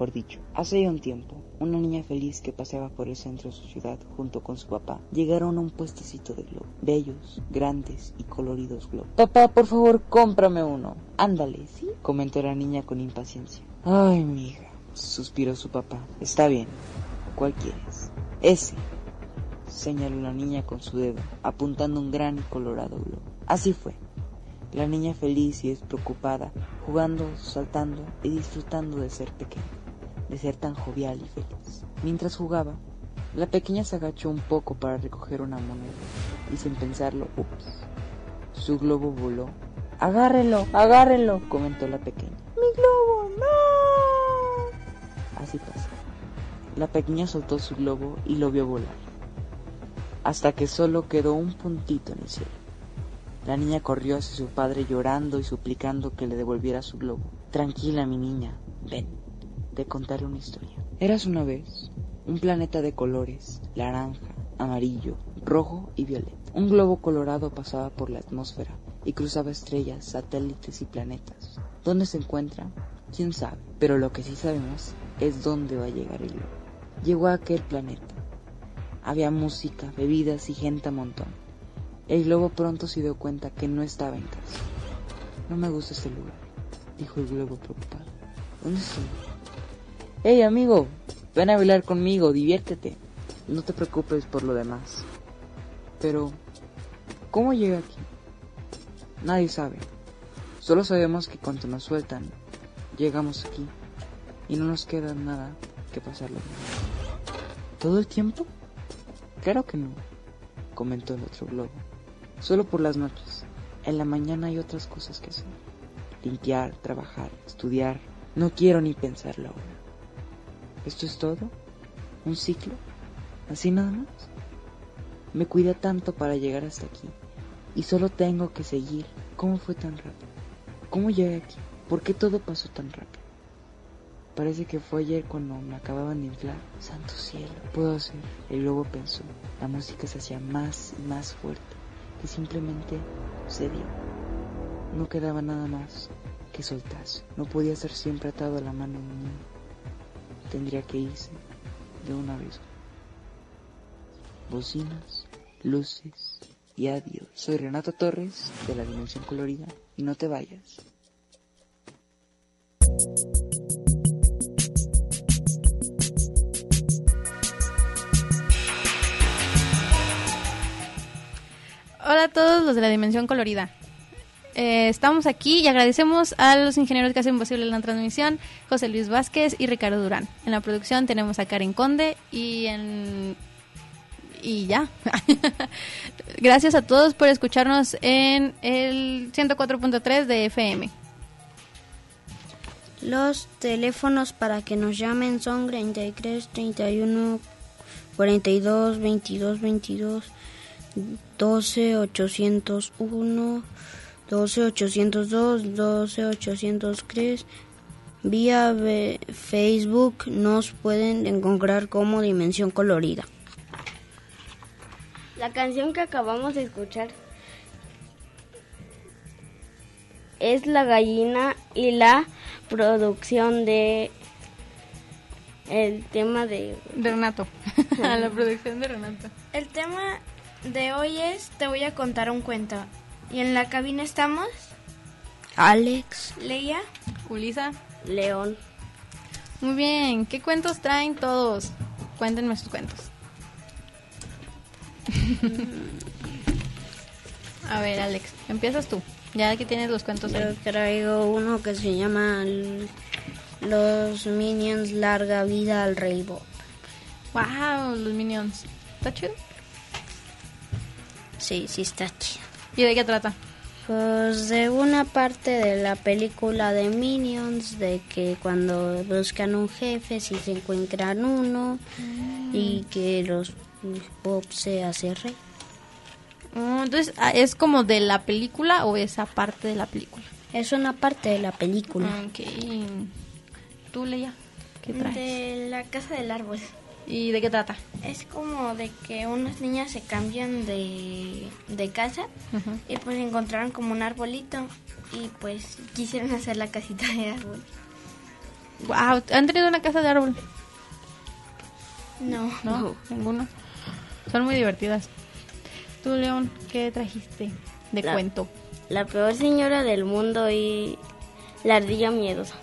Mejor dicho, hace ya un tiempo, una niña feliz que paseaba por el centro de su ciudad junto con su papá llegaron a un puestecito de globos, bellos, grandes y coloridos globos. Papá, por favor, cómprame uno. Ándale, ¿sí? comentó la niña con impaciencia. Ay, mija, suspiró su papá. Está bien. ¿Cuál quieres? Ese, señaló la niña con su dedo, apuntando un gran y colorado globo. Así fue. La niña feliz y despreocupada, jugando, saltando y disfrutando de ser pequeña, de ser tan jovial y feliz. Mientras jugaba, la pequeña se agachó un poco para recoger una moneda y sin pensarlo, ups, su globo voló. Agárrenlo, agárrenlo, comentó la pequeña. Mi globo, no. Así pasó. La pequeña soltó su globo y lo vio volar, hasta que solo quedó un puntito en el cielo. La niña corrió hacia su padre llorando y suplicando que le devolviera su globo. Tranquila, mi niña, ven, te contaré una historia. Eras una vez un planeta de colores, naranja, amarillo, rojo y violeta. Un globo colorado pasaba por la atmósfera y cruzaba estrellas, satélites y planetas. ¿Dónde se encuentra? ¿Quién sabe? Pero lo que sí sabemos es dónde va a llegar el globo. Llegó a aquel planeta. Había música, bebidas y gente a montón. El globo pronto se dio cuenta que no estaba en casa. No me gusta este lugar, dijo el globo preocupado. ¿Dónde estoy? ¡Hey, amigo! Ven a bailar conmigo, diviértete. No te preocupes por lo demás. Pero, ¿cómo llegué aquí? Nadie sabe. Solo sabemos que cuando nos sueltan, llegamos aquí y no nos queda nada que pasarlo. ¿Todo el tiempo? Claro que no, comentó el otro globo. Solo por las noches. En la mañana hay otras cosas que hacer. Limpiar, trabajar, estudiar. No quiero ni pensarlo ahora. ¿Esto es todo? ¿Un ciclo? ¿Así nada más? Me cuidé tanto para llegar hasta aquí y solo tengo que seguir. ¿Cómo fue tan rápido? ¿Cómo llegué aquí? ¿Por qué todo pasó tan rápido? Parece que fue ayer cuando me acababan de inflar. Santo cielo, puedo hacer. El lobo pensó. La música se hacía más y más fuerte, que simplemente se dio. No quedaba nada más que soltarse. No podía estar siempre atado a la mano de un niño. Tendría que irse de una vez. Bocinas, luces y adiós. Soy Renato Torres de la Dimensión Colorida y no te vayas. Hola a todos los de la Dimensión Colorida. Eh, estamos aquí y agradecemos a los ingenieros que hacen posible la transmisión, José Luis Vázquez y Ricardo Durán. En la producción tenemos a Karen Conde y en y ya. Gracias a todos por escucharnos en el 104.3 de FM. Los teléfonos para que nos llamen son 33 31 42 22 22 12 801 12 802 12 803 vía Facebook nos pueden encontrar como Dimensión Colorida. La canción que acabamos de escuchar es La gallina y la producción de el tema de, de Renato. la producción de Renato. El tema de hoy es Te voy a contar un cuento. Y en la cabina estamos Alex, Leia, Ulisa, León. Muy bien, ¿qué cuentos traen todos? Cuéntenme sus cuentos. A ver, Alex, empiezas tú. Ya que tienes los cuentos Yo ahí. traigo uno que se llama Los Minions Larga Vida al Rey Bob. Wow, los Minions. ¿Está chido? Sí, sí está chido. ¿Y de qué trata? Pues de una parte de la película de Minions, de que cuando buscan un jefe, si se encuentran uno, y que los Bob se hace rey. Mm, entonces, ah, ¿es como de la película o esa parte de la película? Es una parte de la película. Ok. ¿Tú, Leia? ¿Qué traes? de la casa del árbol. ¿Y de qué trata? Es como de que unas niñas se cambian de, de casa y pues encontraron como un arbolito y pues quisieron hacer la casita de árbol. Wow, ¿han tenido una casa de árbol? No. ¿No? Ninguno. Son muy divertidas. Tú, León, ¿qué trajiste de La- cuento? La peor señora del mundo y la ardilla miedosa.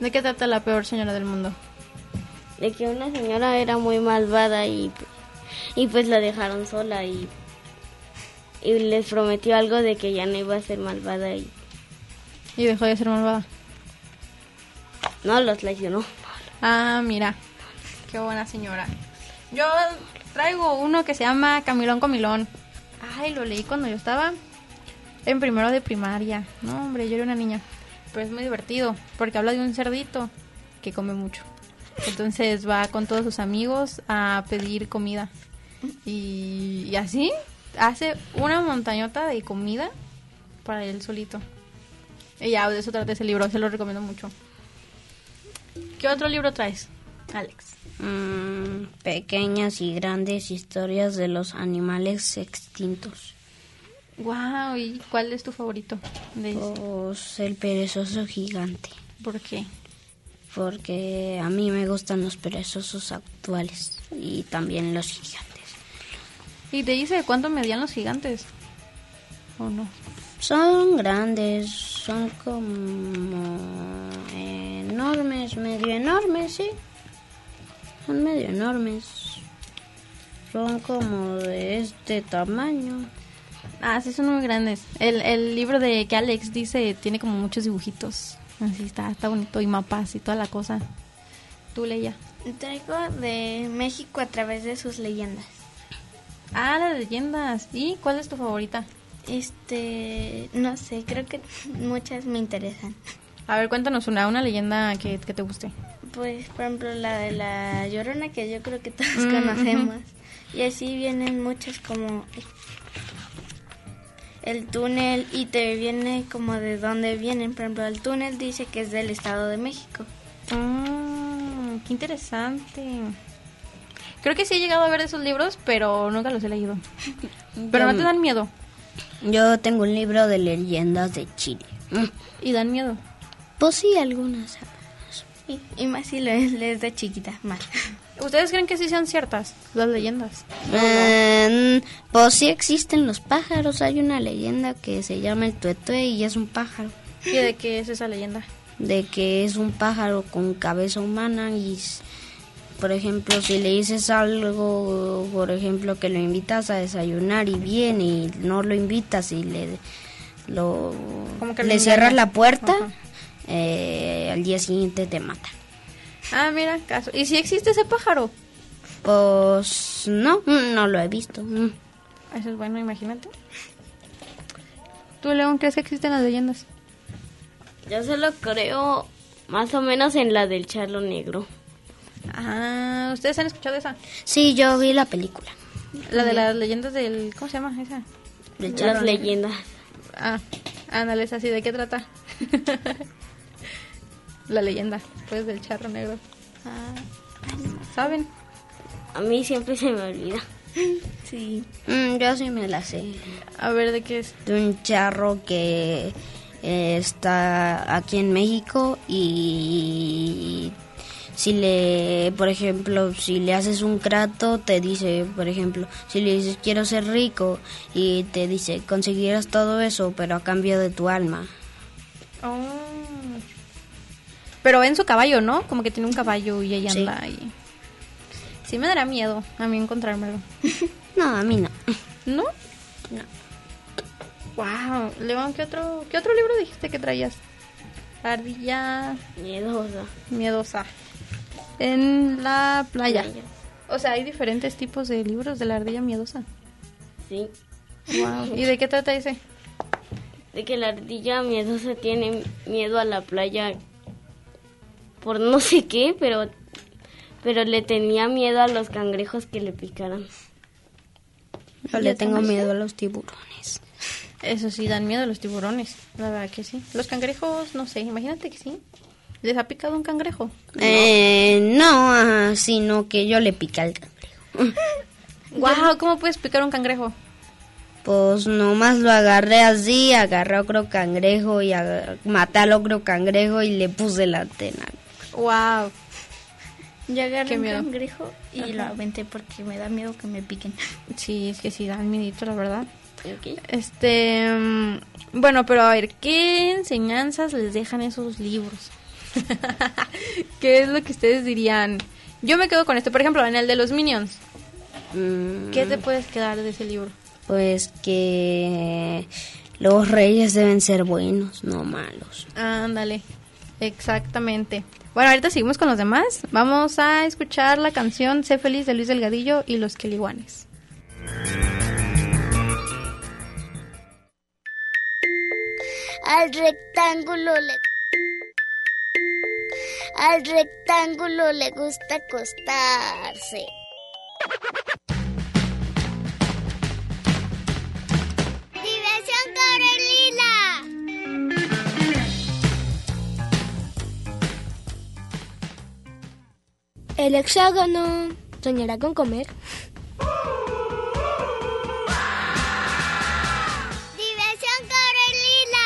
¿De qué trata la peor señora del mundo? De que una señora era muy malvada y, y pues la dejaron sola y, y les prometió algo de que ya no iba a ser malvada y Y dejó de ser malvada. no los traicionó. Ah, mira. Qué buena señora. Yo traigo uno que se llama Camilón Comilón. Ay, lo leí cuando yo estaba en primero de primaria. No, hombre, yo era una niña. Pero es muy divertido porque habla de un cerdito que come mucho. Entonces va con todos sus amigos a pedir comida. Y, y así hace una montañota de comida para él solito. Y ya, de eso trata ese libro, se lo recomiendo mucho. ¿Qué otro libro traes, Alex? Mm, pequeñas y grandes historias de los animales extintos. Wow, ¿y cuál es tu favorito? De ese? Pues el perezoso gigante. ¿Por qué? Porque a mí me gustan los perezosos actuales y también los gigantes. ¿Y te dice cuánto medían los gigantes? ¿O no? Son grandes, son como enormes, medio enormes, sí. Son medio enormes. Son como de este tamaño. Ah, sí, son muy grandes. El, el libro de que Alex dice tiene como muchos dibujitos. Así está, está bonito. Y mapas y toda la cosa. Tú, Leia. Traigo de México a través de sus leyendas. Ah, las leyendas. ¿Y cuál es tu favorita? Este, no sé, creo que muchas me interesan. A ver, cuéntanos una, una leyenda que, que te guste. Pues, por ejemplo, la de la Llorona, que yo creo que todos Mm, conocemos. Y así vienen muchas como el túnel y te viene como de dónde vienen. Por ejemplo, el túnel dice que es del Estado de México. Mm, qué interesante. Creo que sí he llegado a ver esos libros, pero nunca los he leído. Pero no te dan miedo. Yo tengo un libro de leyendas de Chile. ¿Y dan miedo? Pues sí, algunas. Y, y más si lees, lees de chiquita, más. ¿Ustedes creen que sí sean ciertas las leyendas? Eh, pues sí existen los pájaros. Hay una leyenda que se llama el tuetue y es un pájaro. ¿Y de qué es esa leyenda? De que es un pájaro con cabeza humana y, por ejemplo, si le dices algo, por ejemplo, que lo invitas a desayunar y viene y no lo invitas y le lo que le cierras la puerta, eh, al día siguiente te mata. Ah, mira, caso. ¿Y si existe ese pájaro? Pues no, no lo he visto. Eso es bueno, imagínate. ¿Tú, León, crees que existen las leyendas? Yo solo creo más o menos en la del charlo negro. Ah, ¿ustedes han escuchado esa? Sí, yo vi la película. La de las leyendas del... ¿Cómo se llama esa? Del Las leyendas. Ah, ándale, es así. ¿De qué trata? La leyenda, pues, del charro negro. Ah, ¿Saben? A mí siempre se me olvida. sí. Mm, yo sí me la sé. A ver, ¿de qué es? de un charro que eh, está aquí en México y si le, por ejemplo, si le haces un trato, te dice, por ejemplo, si le dices quiero ser rico y te dice conseguirás todo eso, pero a cambio de tu alma. Oh. Pero en su caballo, ¿no? Como que tiene un caballo y ella Sí. anda ahí. Sí me dará miedo a mí encontrármelo. No, a mí no. ¿No? No. Wow. León, ¿qué otro, ¿qué otro libro dijiste que traías? Ardilla Miedosa. miedosa. En la playa. Playa. O sea, hay diferentes tipos de libros de la ardilla miedosa. Sí. Wow. ¿Y de qué trata ese? De que la ardilla miedosa tiene miedo a la playa por no sé qué, pero pero le tenía miedo a los cangrejos que le picaran. Yo le tengo miedo a los tiburones. Eso sí, dan miedo a los tiburones. La verdad que sí. Los cangrejos, no sé, imagínate que sí. ¿Les ha picado un cangrejo? Eh, no, ajá, sino que yo le pica al cangrejo. Wow, ¿cómo puedes picar un cangrejo? Pues nomás lo agarré así, agarré a otro cangrejo y maté al otro cangrejo y le puse la antena. Wow. Yo agarré Qué un miedo. cangrejo y Ajá. lo aventé porque me da miedo que me piquen. Sí, es que sí, dan miedito, la verdad. Ok. Este, mm, bueno, pero a ver, ¿qué enseñanzas les dejan esos libros? ¿Qué es lo que ustedes dirían? Yo me quedo con este, por ejemplo, en el de los Minions. Mm, ¿Qué te puedes quedar de ese libro? Pues que los reyes deben ser buenos, no malos. Ándale, exactamente. Bueno, ahorita seguimos con los demás. Vamos a escuchar la canción Sé feliz de Luis Delgadillo y los Queliguanes. Al rectángulo le al rectángulo le gusta acostarse. El hexágono soñará con comer. Diversión Carolina.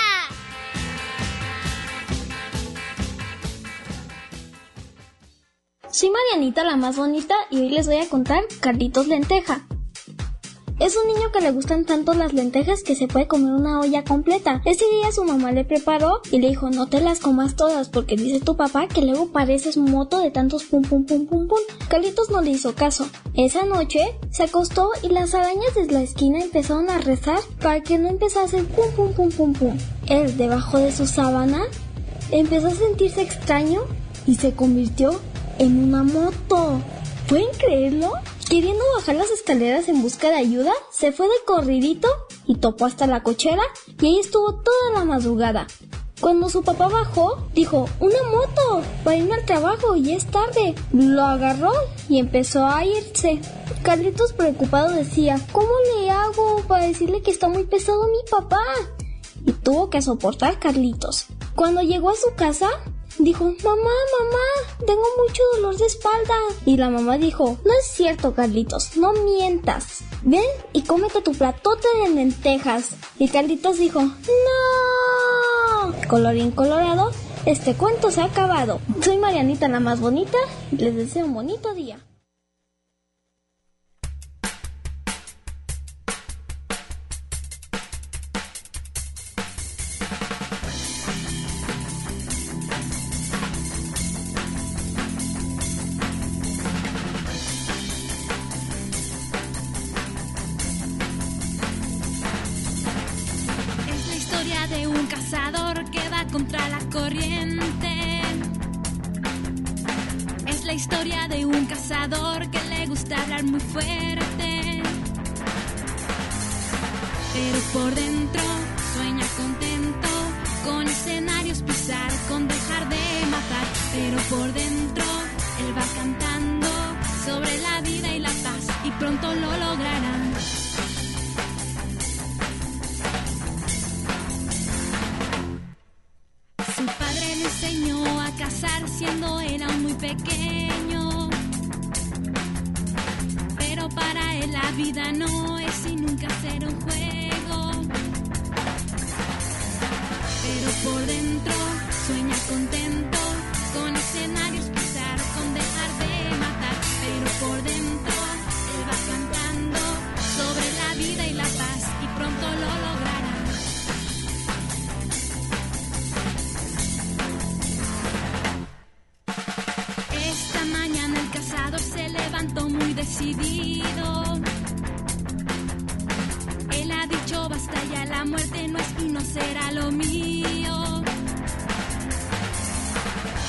Soy Marianita la más bonita y hoy les voy a contar Carlitos Lenteja. Es un niño que le gustan tanto las lentejas que se puede comer una olla completa. Ese día su mamá le preparó y le dijo no te las comas todas porque dice tu papá que luego pareces moto de tantos pum pum pum pum pum. Carlitos no le hizo caso. Esa noche se acostó y las arañas desde la esquina empezaron a rezar para que no empezase pum pum pum pum pum. Él debajo de su sábana empezó a sentirse extraño y se convirtió en una moto. ¿Pueden creerlo? Queriendo bajar las escaleras en busca de ayuda, se fue de corridito y topó hasta la cochera y ahí estuvo toda la madrugada. Cuando su papá bajó, dijo, una moto, para irme al trabajo y es tarde. Lo agarró y empezó a irse. Carlitos preocupado decía, ¿cómo le hago para decirle que está muy pesado mi papá? Y tuvo que soportar Carlitos. Cuando llegó a su casa, dijo, mamá, mamá, tengo mucho dolor de espalda. Y la mamá dijo, no es cierto, Carlitos, no mientas. Ven y cómete tu platote de lentejas. Y Carlitos dijo, no. Colorín colorado, este cuento se ha acabado. Soy Marianita la más bonita y les deseo un bonito día. Muy decidido. Él ha dicho basta ya, la muerte no es y no será lo mío.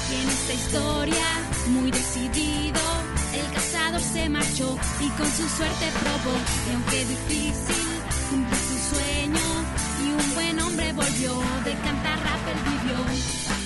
Y en esta historia, muy decidido, el cazador se marchó y con su suerte probó. Y aunque difícil, cumplió su sueño y un buen hombre volvió. De cantar rap él vivió.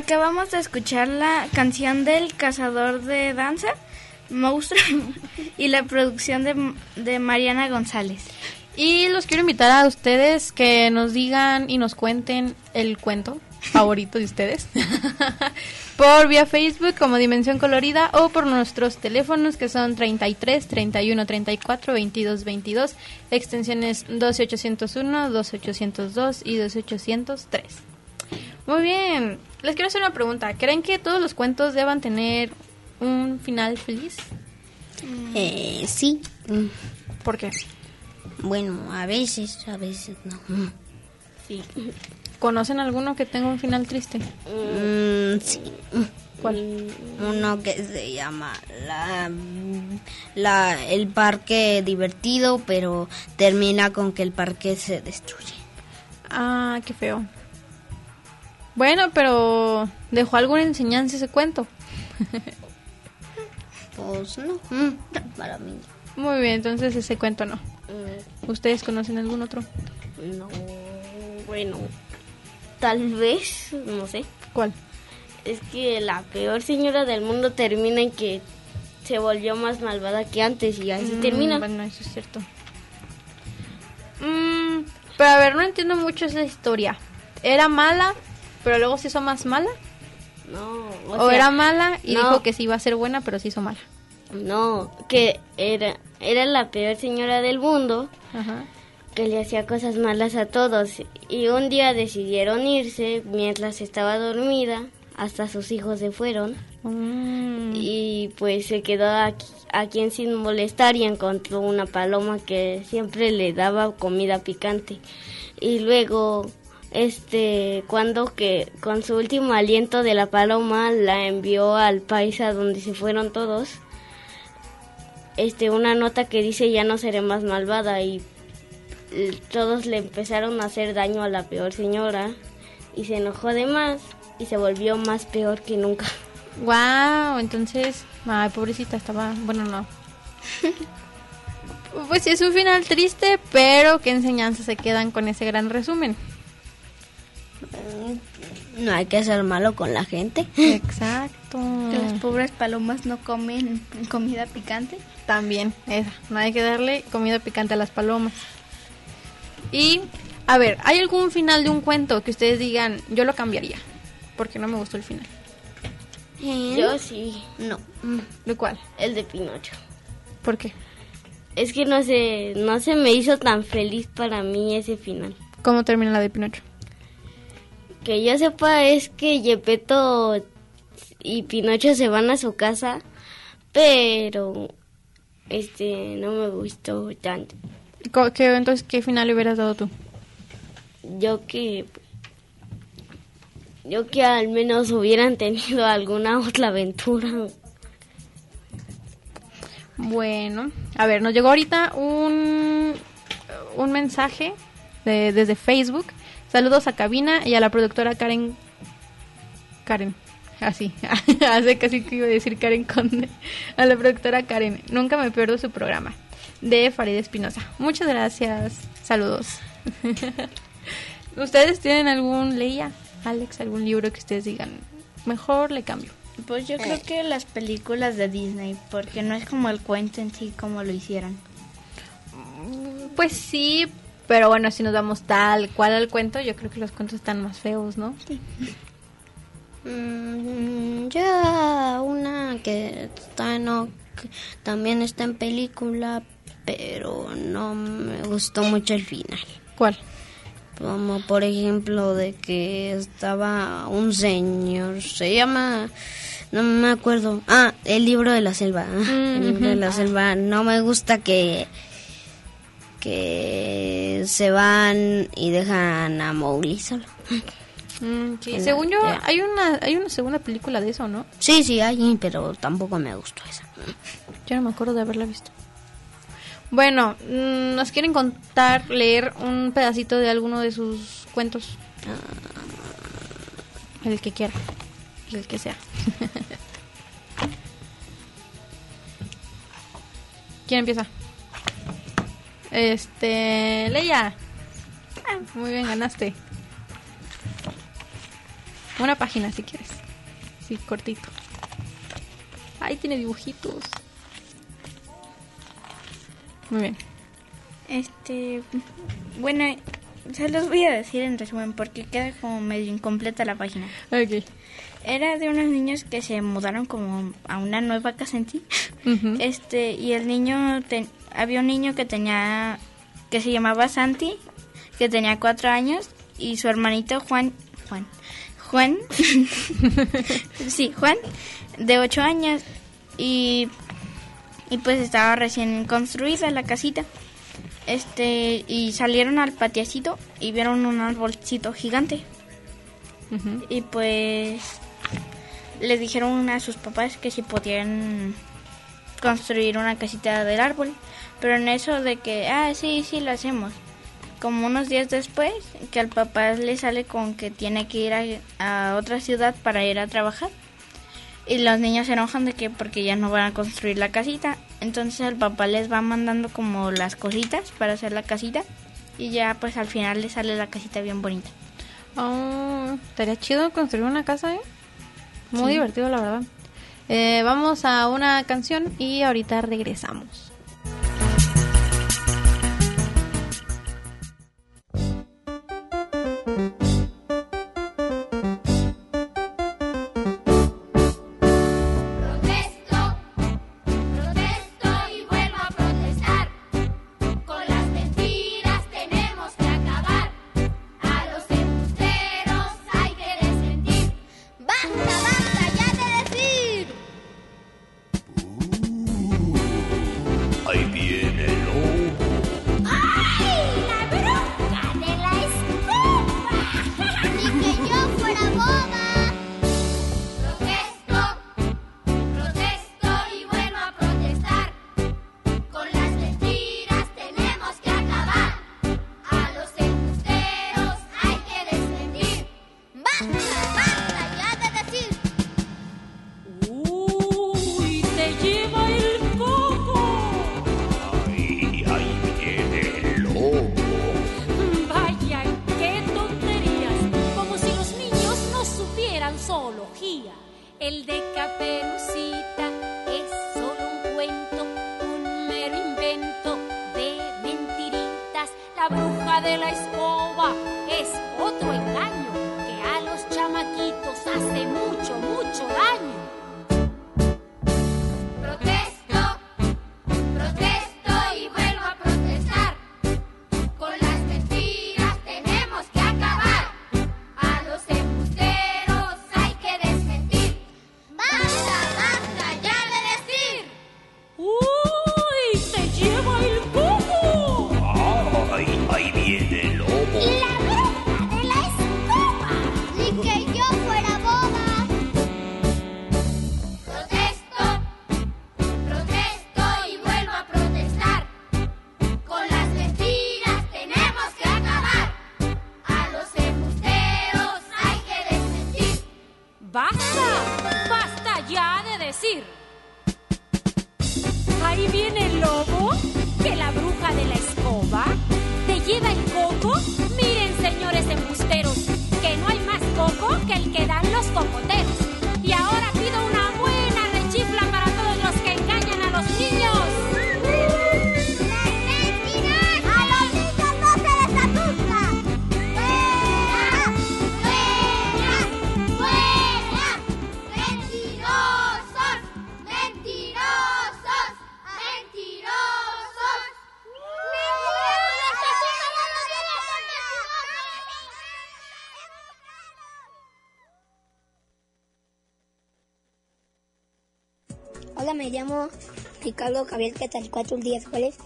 Acabamos de escuchar la canción del cazador de danza, Monstruo, y la producción de, de Mariana González. Y los quiero invitar a ustedes que nos digan y nos cuenten el cuento favorito de ustedes por vía Facebook como Dimensión Colorida o por nuestros teléfonos que son 33 31 34 22 22 extensiones 12801, 12802 y 12803. Muy bien, les quiero hacer una pregunta. ¿Creen que todos los cuentos deban tener un final feliz? Eh, sí. ¿Por qué? Bueno, a veces, a veces no. Sí. ¿Conocen alguno que tenga un final triste? Mm, sí. ¿Cuál? Uno que se llama la, la, el parque divertido, pero termina con que el parque se destruye. Ah, qué feo. Bueno, pero ¿dejó alguna enseñanza ese cuento? pues no, mm, para mí. Muy bien, entonces ese cuento no. ¿Ustedes conocen algún otro? No, bueno, tal vez, no sé. ¿Cuál? Es que la peor señora del mundo termina en que se volvió más malvada que antes y así Mm, termina. Bueno, eso es cierto. Mm, pero a ver, no entiendo mucho esa historia. ¿Era mala, pero luego se hizo más mala? No, ¿O, sea, era mala y no. dijo que sí iba a ser buena, pero se hizo mala? No, que era, era la peor señora del mundo Ajá. que le hacía cosas malas a todos y un día decidieron irse mientras estaba dormida, hasta sus hijos se fueron Mm. y pues se quedó aquí, aquí en sin molestar y encontró una paloma que siempre le daba comida picante y luego este cuando que con su último aliento de la paloma la envió al país a donde se fueron todos este una nota que dice ya no seré más malvada y todos le empezaron a hacer daño a la peor señora y se enojó de más y se volvió más peor que nunca. Wow, entonces, ay, pobrecita, estaba, bueno, no. pues es un final triste, pero qué enseñanzas se quedan con ese gran resumen. No hay que ser malo con la gente. Exacto. Que las pobres palomas no comen comida picante. También, esa. No hay que darle comida picante a las palomas. Y, a ver, ¿hay algún final de un cuento que ustedes digan, yo lo cambiaría? Porque no me gustó el final. Yo sí, No. ¿De cuál? el de Pinocho. ¿Por qué? Es que no se, no se me hizo tan feliz para mí ese final. ¿Cómo termina la de Pinocho? Que yo sepa es que Gepetto y Pinocho se van a su casa, pero este no me gustó tanto. ¿Qué, entonces, ¿qué final hubieras dado tú? Yo que yo que al menos hubieran tenido alguna otra aventura. Bueno, a ver, nos llegó ahorita un, un mensaje de- desde Facebook. Saludos a Cabina y a la productora Karen. Karen, así, hace casi que iba a decir Karen Conde. A la productora Karen, nunca me pierdo su programa. De Farid Espinosa. Muchas gracias, saludos. ¿Ustedes tienen algún, leía, Alex, algún libro que ustedes digan, mejor le cambio? Pues yo creo que las películas de Disney, porque no es como el cuento en sí como lo hicieron. Pues sí, pero bueno, si nos damos tal cual al cuento, yo creo que los cuentos están más feos, ¿no? Mm, ya una que está no que también está en película, pero no me gustó mucho el final. ¿Cuál? Como por ejemplo de que estaba un señor, se llama, no me acuerdo. Ah, el libro de la selva. ah, el libro de la selva. No me gusta que que se van y dejan a Mowgli solo. Mm, sí, En la- según yo, ya. hay una hay una segunda película de eso, ¿no? Sí, sí hay, pero tampoco me gustó esa. Yo no me acuerdo de haberla visto. Bueno, mm, ¿nos quieren contar, leer un pedacito de alguno de sus cuentos? El que quiera, el que sea. ¿Quién empieza? Este, Leia. Ah, muy bien, ganaste. Una página si quieres. Sí, cortito. Ay, tiene dibujitos. Muy bien. Este, bueno, se los voy a decir en resumen porque queda como medio incompleta la página. Ok. Era de unos niños que se mudaron como a una nueva casa en sí. Este, y el niño, ten- había un niño que tenía, que se llamaba Santi, que tenía cuatro años, y su hermanito Juan, Juan, Juan, sí, Juan, de ocho años, y, y pues estaba recién construida la casita. Este, y salieron al patiacito y vieron un arbolcito gigante. Y pues le dijeron a sus papás que si podían construir una casita del árbol. Pero en eso de que, ah, sí, sí, lo hacemos. Como unos días después, que al papá le sale con que tiene que ir a, a otra ciudad para ir a trabajar. Y los niños se enojan de que porque ya no van a construir la casita. Entonces el papá les va mandando como las cositas para hacer la casita. Y ya pues al final les sale la casita bien bonita. Oh, estaría chido construir una casa, ¿eh? Muy Sí. divertido, la verdad. Eh, vamos a una canción y ahorita regresamos. Ricardo Javier Quetzalcóatl Díaz Juárez,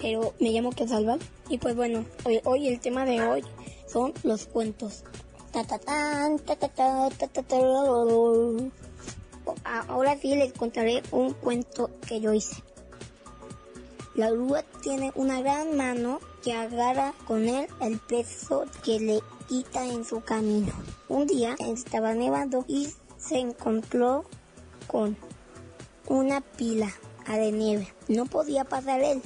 pero me llamo Quesalva. Y pues bueno, hoy, el tema de hoy son los cuentos. Ahora sí les contaré un cuento que yo hice. La grúa tiene una gran mano que agarra con él el peso que le quita en su camino. Un día estaba nevando y se encontró con una pila de nieve. No podía pasar él,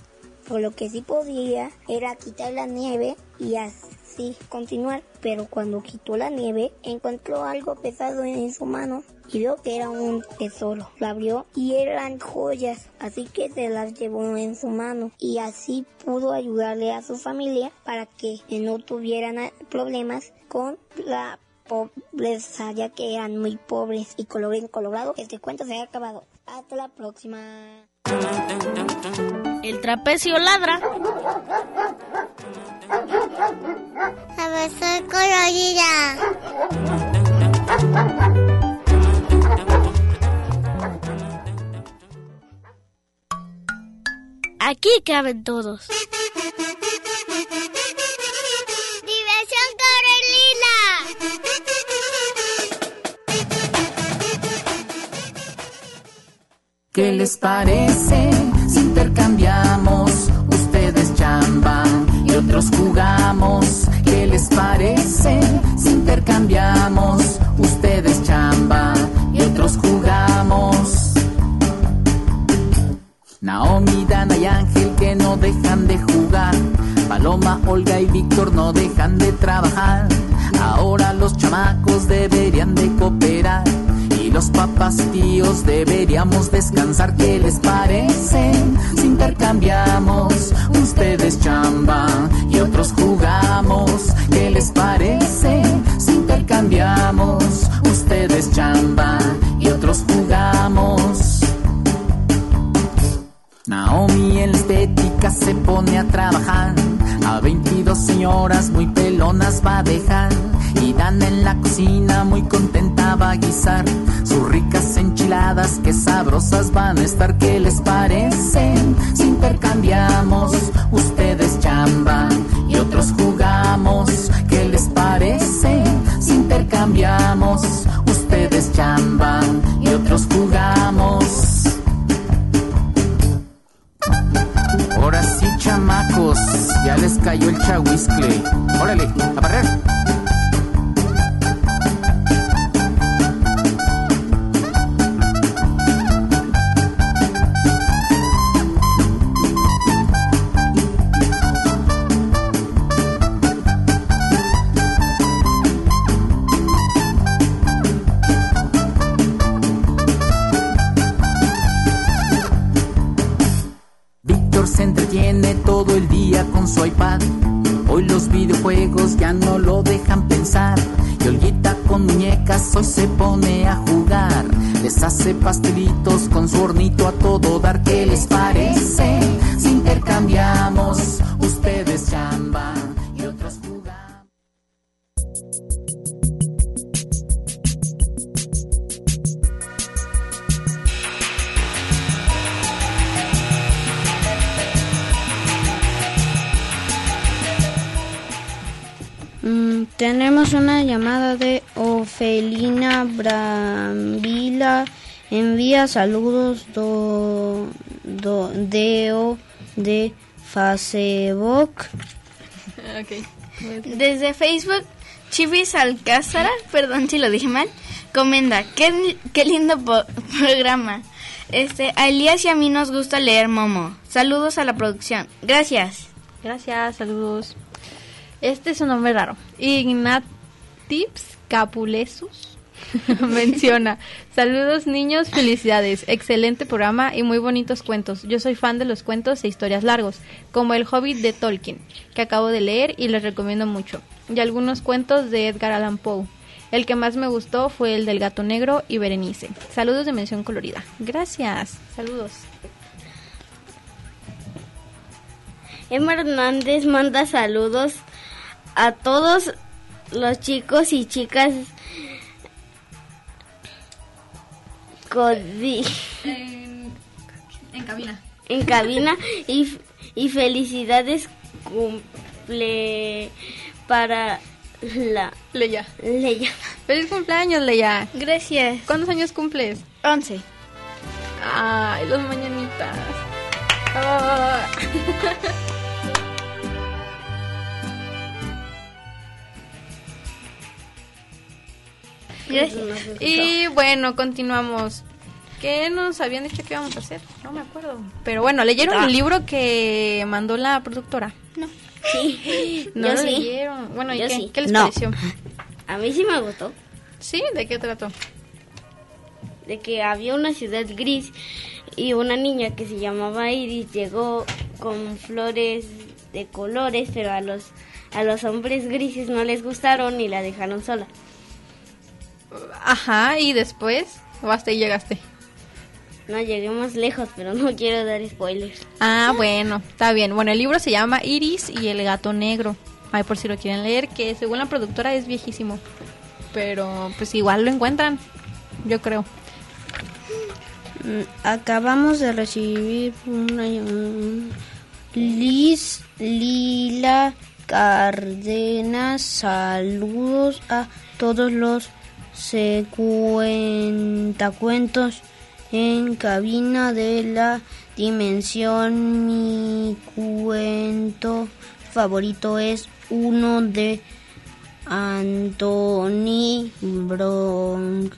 por lo que sí podía era quitar la nieve y así continuar, pero cuando quitó la nieve encontró algo pesado en su mano y vio que era un tesoro. Lo abrió y eran joyas, así que se las llevó en su mano y así pudo ayudarle a su familia para que no tuvieran problemas con la pobreza, ya que eran muy pobres y colorín colorado. Este cuento se ha acabado. Hasta la próxima. El trapecio ladra. A ver, soy colorida. Aquí caben todos. ¿Qué les parece si intercambiamos? Ustedes chamban y otros jugamos. ¿Qué les parece si intercambiamos? Ustedes chamban y otros jugamos. Naomi, Dana y Ángel que no dejan de jugar. Paloma, Olga y Víctor no dejan de trabajar. Ahora los chamacos deberían de cooperar. Y los papás tíos deberíamos descansar. ¿Qué les parece? Si intercambiamos, ustedes chamban y otros jugamos. ¿Qué les parece? Si intercambiamos, ustedes chamban y otros jugamos. Naomi en la estética se pone a trabajar. A 22 señoras muy pelonas va a dejar. Y Dana en la cocina muy contenta a guisar. Sus ricas enchiladas que sabrosas van a estar. ¿Qué les parece? Si intercambiamos, ustedes chamban y otros jugamos. ¿Qué les parece? Si intercambiamos, ustedes chamban y otros jugamos. Ahora sí, chamacos, ya les cayó el chahuiscle. Órale, a barrer. Con su iPad. Hoy los videojuegos ya no lo dejan pensar. Y Olguita con muñecas hoy se pone a jugar. Les hace pastelitos con su hornito a todo dar. ¿Qué les parece? Si intercambiamos, ustedes chamban y otros jugan. Mm, tenemos una llamada de Ofelina Brambila. Envía saludos do, do, deo de Facebook. Desde Facebook, Chivis Alcázar, perdón si lo dije mal, comenta, qué, qué lindo po- programa. Este, a Elías y a mí nos gusta leer Momo. Saludos a la producción. Gracias. Gracias, saludos. Este es un nombre raro. Ignatips Capulesus menciona. Saludos niños, felicidades. Excelente programa y muy bonitos cuentos. Yo soy fan de los cuentos e historias largos, como El Hobbit de Tolkien, que acabo de leer y les recomiendo mucho. Y algunos cuentos de Edgar Allan Poe. El que más me gustó fue el del gato negro y Berenice. Saludos de mención colorida. Gracias. Saludos. Emma Hernández manda saludos a todos los chicos y chicas codi- En cabina. en cabina y, y felicidades cumple para la Leia. Leia. Feliz cumpleaños, Leia. Gracias. ¿Cuántos años cumples? 11. Ay, los mañanitas. Y bueno, continuamos. ¿Qué nos habían dicho que íbamos a hacer? No me acuerdo. Pero bueno, ¿leyeron Ah. el libro que mandó la productora? No. Sí. No Yo lo sí. leyeron. Bueno, ¿y Yo qué, sí. qué les No. pareció? A mí sí me gustó. ¿Sí? ¿De qué trató? De que había una ciudad gris y una niña que se llamaba Iris llegó con flores de colores, pero a los a los hombres grises no les gustaron y la dejaron sola. Ajá, y después, o hasta ahí llegaste. No lleguemos lejos, pero no quiero dar spoilers. Ah, bueno, está bien. Bueno, el libro se llama Iris y el gato negro. Ay, por si lo quieren leer, que según la productora es viejísimo. Pero pues igual lo encuentran, yo creo. Mm, Acabamos de recibir una un- Liz Lila Cárdenas. Saludos a todos los cuentos en cabina de la dimensión. Mi cuento favorito es uno de Anthony Browne,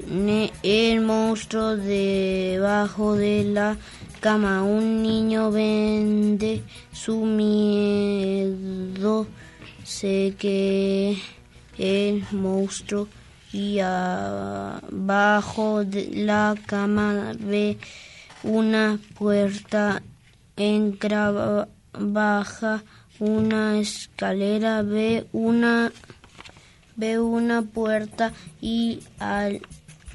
el monstruo debajo de la cama. Un niño vende su miedo. Sé que el monstruo y abajo de la cama ve una puerta en baja una escalera ve una ve una puerta y al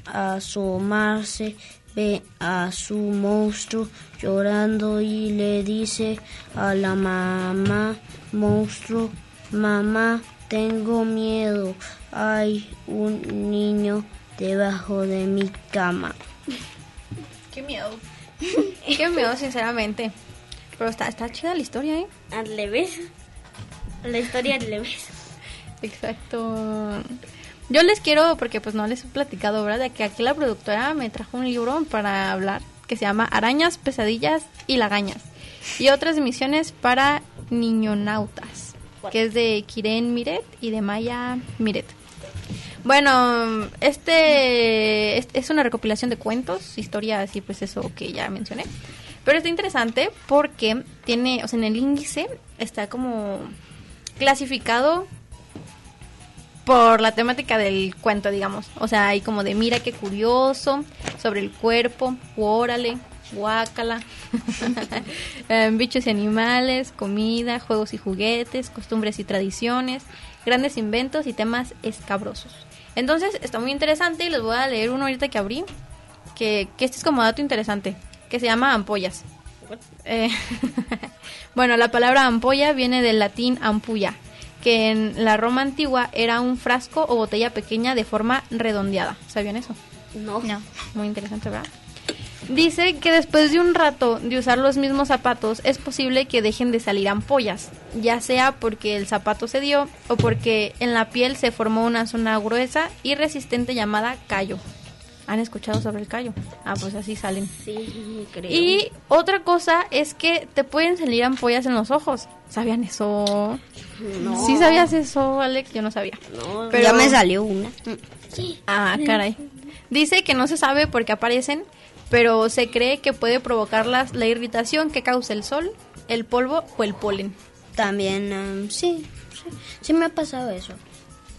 asomarse ve a su monstruo llorando y le dice a la mamá monstruo mamá tengo miedo hay un niño debajo de mi cama Qué miedo. Qué miedo, sinceramente. Pero está, está chida la historia, ¿eh? Al revés. La historia al revés. Exacto. Yo les quiero, porque pues no les he platicado, ¿verdad? De que aquí la productora me trajo un libro para hablar que se llama Arañas, Pesadillas y Lagañas. Y otras misiones para niñonautas, que es de Kiren Miret y de Maya Miret. Bueno, este es, es una recopilación de cuentos, historias y pues eso que ya mencioné. Pero está interesante porque tiene, o sea, en el índice está como clasificado por la temática del cuento, digamos. O sea, hay como de mira qué curioso, sobre el cuerpo, órale, guácala, eh, bichos y animales, comida, juegos y juguetes, costumbres y tradiciones, grandes inventos y temas escabrosos. Entonces, está muy interesante y les voy a leer uno ahorita que abrí, que, que este es como dato interesante, que se llama ampollas. Eh, bueno, la palabra ampolla viene del latín ampulla, que en la Roma antigua era un frasco o botella pequeña de forma redondeada. ¿Sabían eso? No. No, muy interesante, ¿verdad? Dice que después de un rato de usar los mismos zapatos es posible que dejen de salir ampollas, ya sea porque el zapato se dio o porque en la piel se formó una zona gruesa y resistente llamada callo. ¿Han escuchado sobre el callo? Ah, pues así salen. Sí, creo. Y otra cosa es que te pueden salir ampollas en los ojos. ¿Sabían eso? No. ¿Sí sabías eso, Alex? Yo no sabía. No, Pero- ya me salió una Ah, caray. Dice que no se sabe por qué aparecen, pero se cree que puede provocarlas la irritación que causa el sol, el polvo o el polen. también um, sí, sí sí me ha pasado eso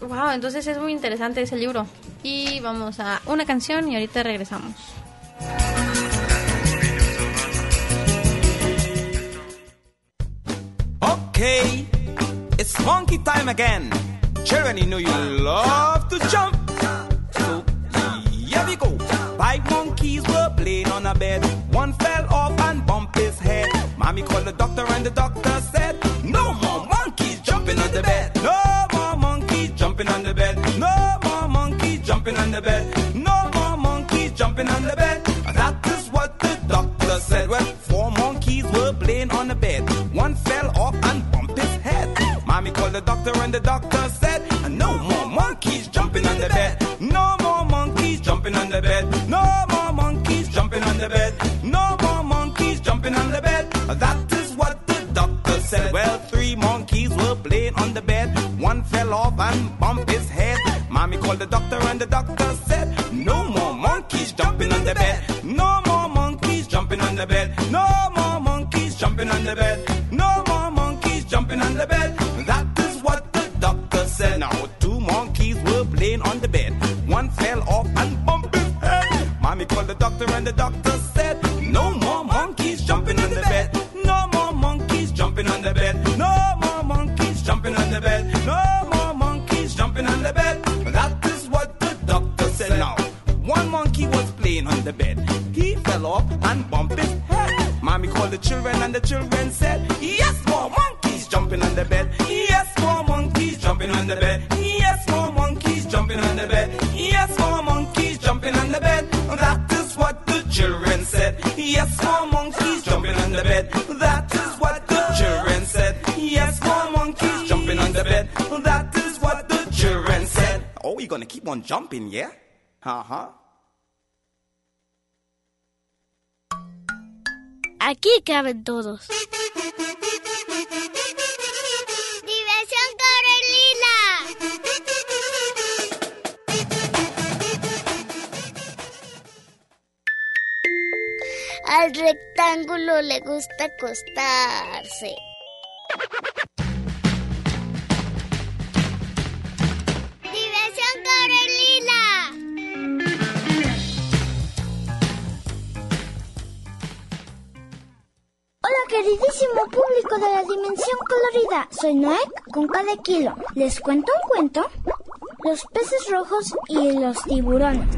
Wow, entonces es muy interesante ese libro. Y vamos a una canción y ahorita regresamos. Okay, it's monkey time again. Children, you know you love to jump. So here we go. Bed. One fell off and bumped his head. Mommy called the doctor and the doctor said, No more monkeys jumping on the bed. No more monkeys jumping on the bed. No more monkeys jumping on the bed. No more monkeys jumping on the bed. That is what the doctor said. Well, four monkeys were playing on the bed. One fell off and bumped his head. Mommy called the doctor and the doctor said, the dog. Jumping, yeah? Uh huh. Aquí caben todos. Diversión Corelina. Al rectángulo le gusta acostarse. Queridísimo público de la dimensión colorida, soy Noek con cada kilo. Les cuento un cuento. Los peces rojos y los tiburones.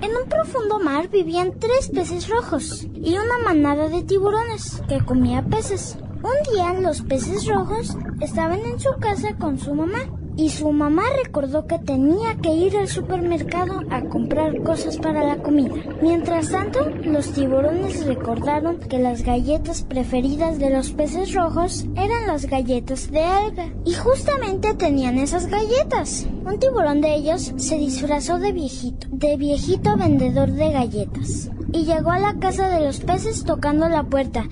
En un profundo mar vivían tres peces rojos y una manada de tiburones que comía peces. Un día los peces rojos estaban en su casa con su mamá y su mamá recordó que tenía que ir al supermercado a comprar cosas para la comida. Mientras tanto, los tiburones recordaron que las galletas preferidas de los peces rojos eran las galletas de alga y justamente tenían esas galletas. Un tiburón de ellos se disfrazó de viejito, de viejito vendedor de galletas y llegó a la casa de los peces tocando la puerta.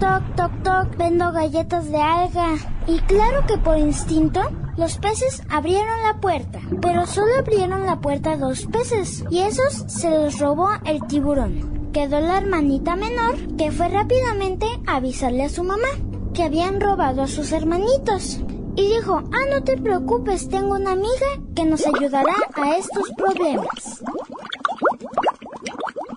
Toc, toc, toc, vendo galletas de alga. Y claro que por instinto, los peces abrieron la puerta, pero solo abrieron la puerta dos peces, y esos se los robó el tiburón. Quedó la hermanita menor, que fue rápidamente a avisarle a su mamá que habían robado a sus hermanitos. Y dijo, ah, no te preocupes, tengo una amiga que nos ayudará a estos problemas.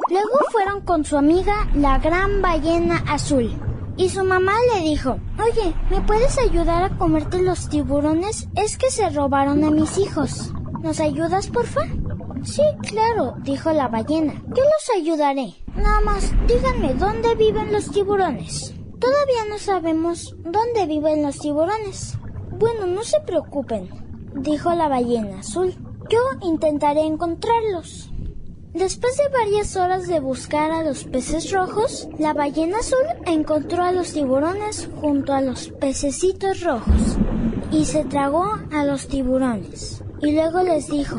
Luego fueron con su amiga la gran ballena azul. Y su mamá le dijo, oye, ¿me puedes ayudar a comerte los tiburones? Es que se robaron a mis hijos. ¿Nos ayudas, porfa? Sí, claro, dijo la ballena. Yo los ayudaré. Nada más, díganme dónde viven los tiburones. Todavía no sabemos dónde viven los tiburones. Bueno, no se preocupen, dijo la ballena azul. Yo intentaré encontrarlos. Después de varias horas de buscar a los peces rojos, la ballena azul encontró a los tiburones junto a los pececitos rojos y se tragó a los tiburones. Y luego les dijo,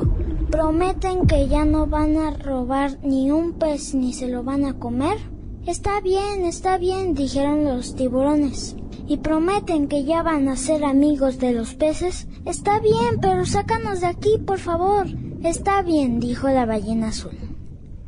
¿prometen que ya no van a robar ni un pez ni se lo van a comer? Está bien, está bien, dijeron los tiburones. ¿Y prometen que ya van a ser amigos de los peces? Está bien, pero sácanos de aquí, por favor. Está bien, dijo la ballena azul.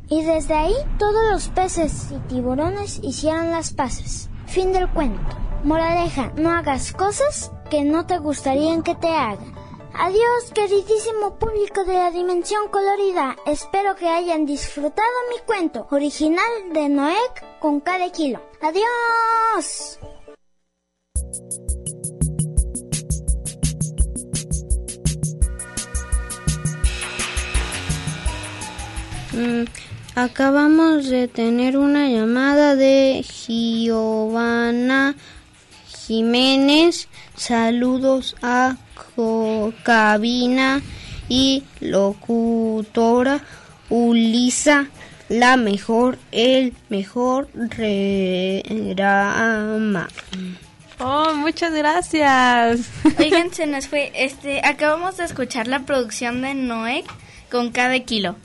Y desde ahí todos los peces y tiburones hicieron las paces. Fin del cuento. Moraleja, no hagas cosas que no te gustarían que te hagan. Adiós, queridísimo público de la dimensión colorida. Espero que hayan disfrutado mi cuento original de Noek con cada kilo. Adiós. Mm, acabamos de tener una llamada de Giovanna Jiménez. Saludos a co- cabina y locutora Ulisa, la mejor, el mejor programa. Oh, muchas gracias. Oigan, se nos fue. Este, acabamos de escuchar la producción de Noé con cada kilo.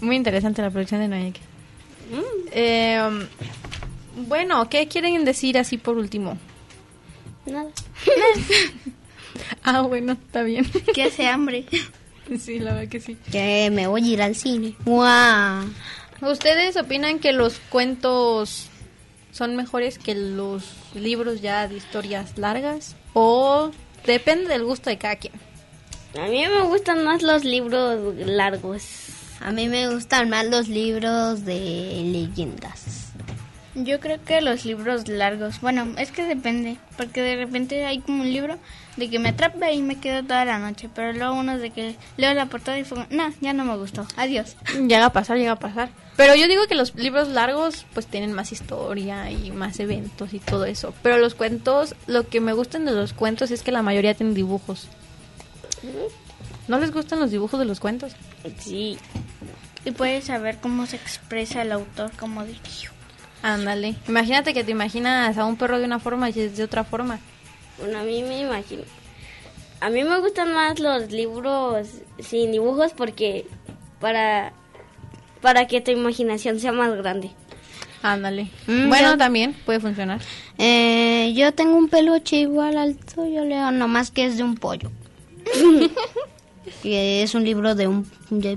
Muy interesante la producción de Noé. Eh, um, bueno, ¿qué quieren decir así por último? Nada. ah, bueno, está bien. Que hace hambre. Sí, la verdad que sí. Que me voy a ir al cine. ¡Guau! ¿Ustedes opinan que los cuentos son mejores que los libros ya de historias largas? ¿O depende del gusto de cada quien? A mí me gustan más los libros largos. A mí me gustan más los libros de leyendas. Yo creo que los libros largos, bueno, es que depende, porque de repente hay como un libro de que me atrapa y me quedo toda la noche, pero luego uno de que leo la portada y fue, no, ya no me gustó, adiós. Llega a pasar, llega a pasar. Pero yo digo que los libros largos pues tienen más historia y más eventos y todo eso. Pero los cuentos, lo que me gustan de los cuentos es que la mayoría tienen dibujos. ¿No les gustan los dibujos de los cuentos? Sí. Y puedes saber cómo se expresa el autor, como dirigió. Ándale. Imagínate que te imaginas a un perro de una forma y es de otra forma. Bueno, a mí me imagino. A mí me gustan más los libros sin dibujos porque para para que tu imaginación sea más grande. Ándale. Mm, bueno, yo- también puede funcionar. Eh, yo tengo un peluche igual al tuyo, Leo, nomás que es de un pollo. que es un libro de un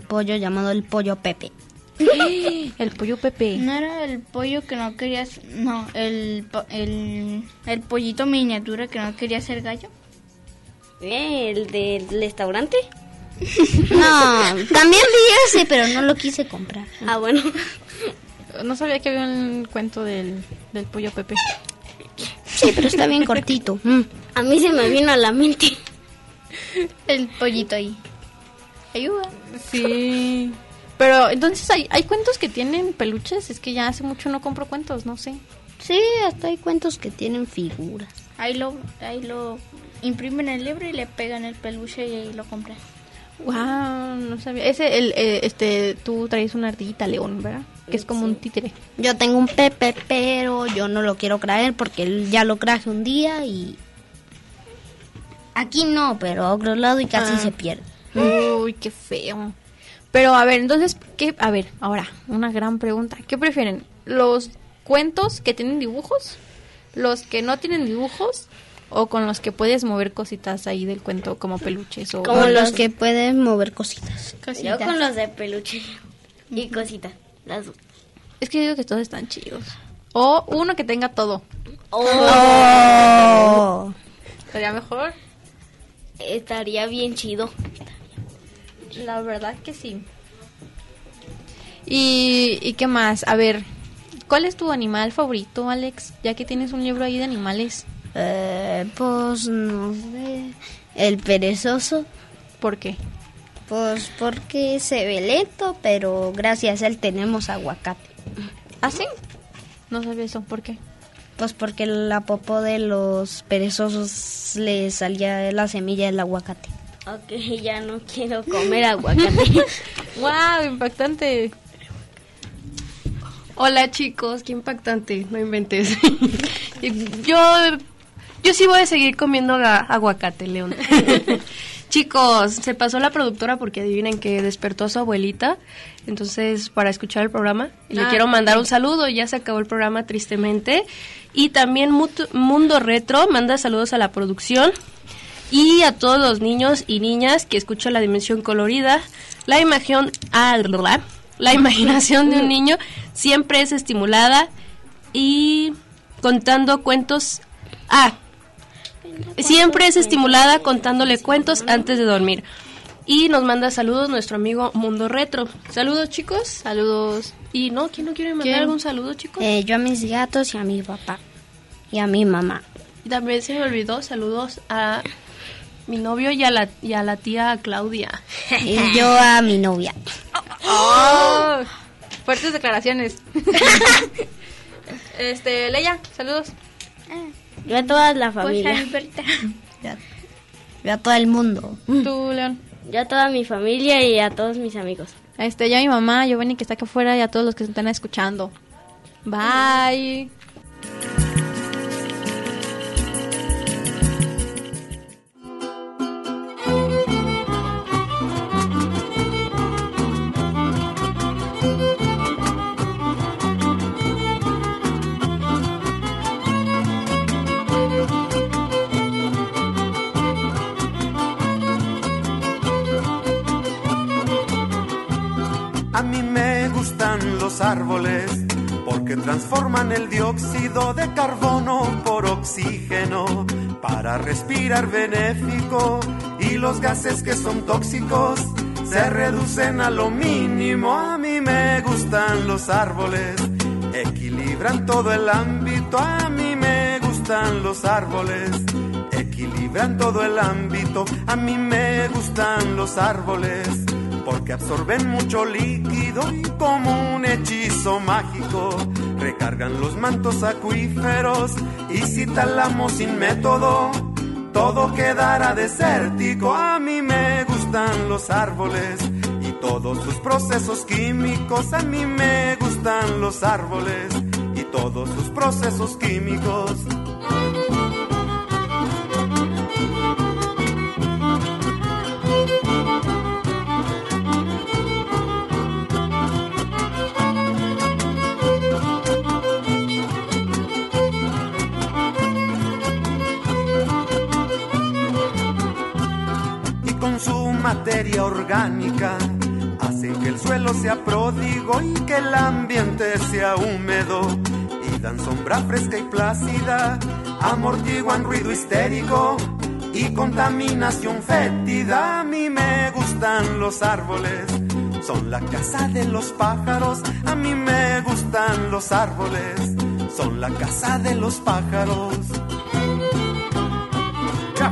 pollo llamado el pollo Pepe. el pollo Pepe. ¿No era el pollo que no querías, no, el, po- el, el pollito miniatura que no quería ser gallo? Eh, ¿El del restaurante? No, también vi ese, pero no lo quise comprar. Ah, bueno. No sabía que había un cuento del, del pollo Pepe. Sí, pero está bien cortito. Mm. A mí se me vino a la mente. El pollito ahí. Ayuda. Sí. Pero entonces hay, hay cuentos que tienen peluches. Es que ya hace mucho no compro cuentos, no sé. Sí, hasta hay cuentos que tienen figuras. Ahí lo, ahí lo imprimen el libro y le pegan el peluche y ahí lo compran. Wow, no sabía. Ese, el, eh, este, tú traes una ardillita león, ¿verdad? Que es como un títere. Yo tengo un Pepe, pero yo no lo quiero traer porque él ya lo traje un día y... Aquí no, pero a otro lado y casi Ah. se pierde. Uy, qué feo. Pero a ver, entonces, ¿qué? A ver, ahora, una gran pregunta. ¿Qué prefieren? ¿Los cuentos que tienen dibujos? ¿Los que no tienen dibujos? ¿O con los que puedes mover cositas ahí del cuento como peluches? O Como los que pueden mover cositas. Yo con los de peluche y cositas. Las dos. Es que yo digo que todos están chidos. O uno que tenga todo. Oh. ¿Estaría mejor? Estaría bien chido. La verdad que sí. ¿Y, ¿Y qué más? A ver, ¿cuál es tu animal favorito, Alex? Ya que tienes un libro ahí de animales. Eh, pues no sé. El perezoso. ¿Por qué? Pues porque se ve lento, pero gracias a él tenemos aguacate. ¿Ah, sí? No sabía eso. ¿Por qué? Pues porque la popó de los perezosos le salía la semilla del aguacate. Ok, ya no quiero comer aguacate. ¡Wow! Impactante. Hola chicos, qué impactante, no inventes. yo, yo sí voy a seguir comiendo aguacate, León. Chicos, se pasó la productora porque adivinen que despertó a su abuelita, entonces para escuchar el programa. Y le Ah, quiero mandar un saludo, ya se acabó el programa tristemente. Y también Mundo Retro manda saludos a la producción y a todos los niños y niñas que escuchan la dimensión colorida. La imagen, ah, la imaginación de un niño siempre es estimulada y contando cuentos. Ah, siempre es estimulada contándole cuentos antes de dormir. Y nos manda saludos nuestro amigo Mundo Retro. Saludos, chicos. Saludos. Y no, ¿quién no quiere mandar ¿Quién? algún saludo, chicos? Eh, yo a mis gatos y a mi papá. Y a mi mamá. Y también se me olvidó saludos a mi novio y a la, y a la tía Claudia. Y yo a mi novia. ¡Oh! Fuertes declaraciones. este, Leia, saludos. Yo a toda la Pues familia. Alberta. Yo a todo el mundo. Tú, León. Yo a toda mi familia y a todos mis amigos. Este, ya mi mamá, Giovanni que está acá afuera y a todos los que se están escuchando. Bye. Transforman el dióxido de carbono por oxígeno para respirar benéfico y los gases que son tóxicos se reducen a lo mínimo. A mí me gustan los árboles equilibran todo el ámbito. A mí me gustan los árboles, equilibran todo el ámbito. A mí me gustan los árboles, porque absorben mucho líquido y como un hechizo mágico recargan los mantos acuíferos. Y si talamos sin método, todo quedará desértico. A mí me gustan los árboles y todos sus procesos químicos. A mí me gustan los árboles y todos sus procesos químicos. Orgánica hacen que el suelo sea pródigo y que el ambiente sea húmedo y dan sombra fresca y plácida, amortiguan ruido histérico y contaminación fétida. A mí me gustan los árboles, son la casa de los pájaros. A mí me gustan los árboles, son la casa de los pájaros. ¡Ya,